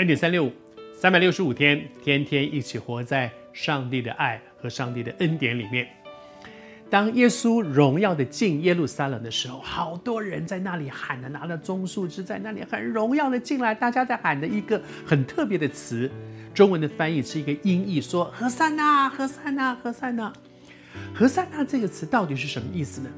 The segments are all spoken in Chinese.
恩典三六五，三百六十五天，天天一起活在上帝的爱和上帝的恩典里面。当耶稣荣耀的进耶路撒冷的时候，好多人在那里喊的，拿着棕树枝在那里很荣耀的进来。大家在喊的一个很特别的词，中文的翻译是一个音译，说“和散那，和散那，和散那”。和散那这个词到底是什么意思呢？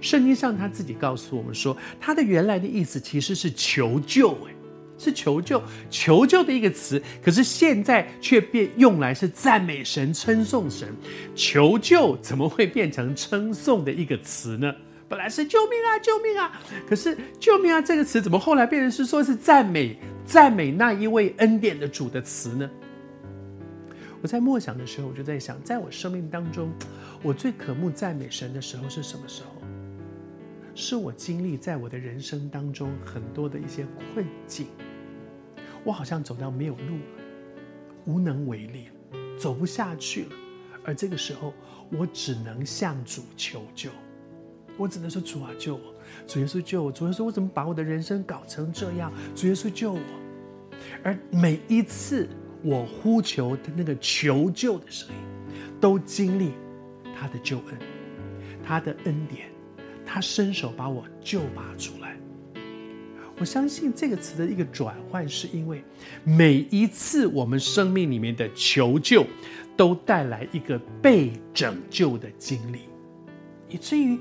圣经上他自己告诉我们说，它的原来的意思其实是求救，哎。是求救，求救的一个词，可是现在却变用来是赞美神、称颂神。求救怎么会变成称颂的一个词呢？本来是救命啊，救命啊！可是救命啊这个词怎么后来变成是说是赞美、赞美那一位恩典的主的词呢？我在默想的时候，我就在想，在我生命当中，我最渴慕赞美神的时候是什么时候？是我经历在我的人生当中很多的一些困境。我好像走到没有路了，无能为力，走不下去了。而这个时候，我只能向主求救。我只能说：“主啊，救我！主耶稣救我！主耶稣，我怎么把我的人生搞成这样？主耶稣救我！”而每一次我呼求的那个求救的声音，都经历他的救恩，他的恩典，他伸手把我救拔出来。我相信这个词的一个转换，是因为每一次我们生命里面的求救，都带来一个被拯救的经历，以至于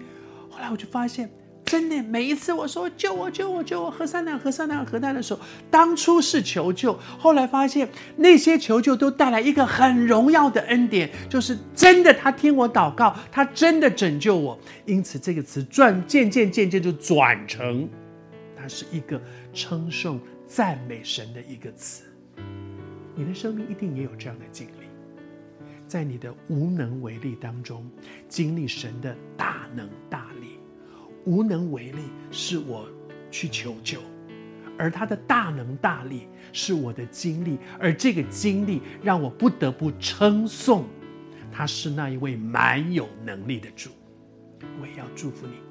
后来我就发现，真的每一次我说救我救我救我，和散那和散那和散那的时候，当初是求救，后来发现那些求救都带来一个很荣耀的恩典，就是真的他听我祷告，他真的拯救我，因此这个词转渐渐渐渐就转成。是一个称颂、赞美神的一个词。你的生命一定也有这样的经历，在你的无能为力当中，经历神的大能大力。无能为力是我去求救，而他的大能大力是我的经历，而这个经历让我不得不称颂，他是那一位蛮有能力的主。我也要祝福你。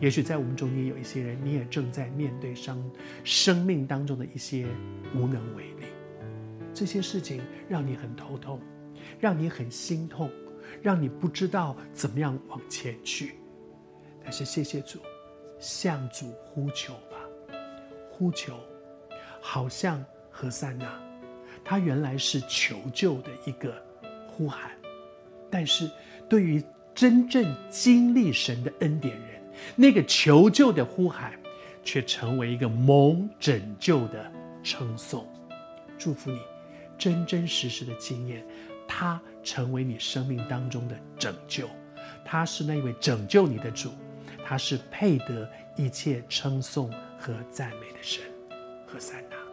也许在我们中间有一些人，你也正在面对生生命当中的一些无能为力，这些事情让你很头痛，让你很心痛，让你不知道怎么样往前去。但是谢谢主，向主呼求吧，呼求，好像何塞那，他原来是求救的一个呼喊，但是对于真正经历神的恩典人。那个求救的呼喊，却成为一个蒙拯救的称颂。祝福你，真真实实的经验，他成为你生命当中的拯救。他是那位拯救你的主，他是配得一切称颂和赞美的神。何塞纳。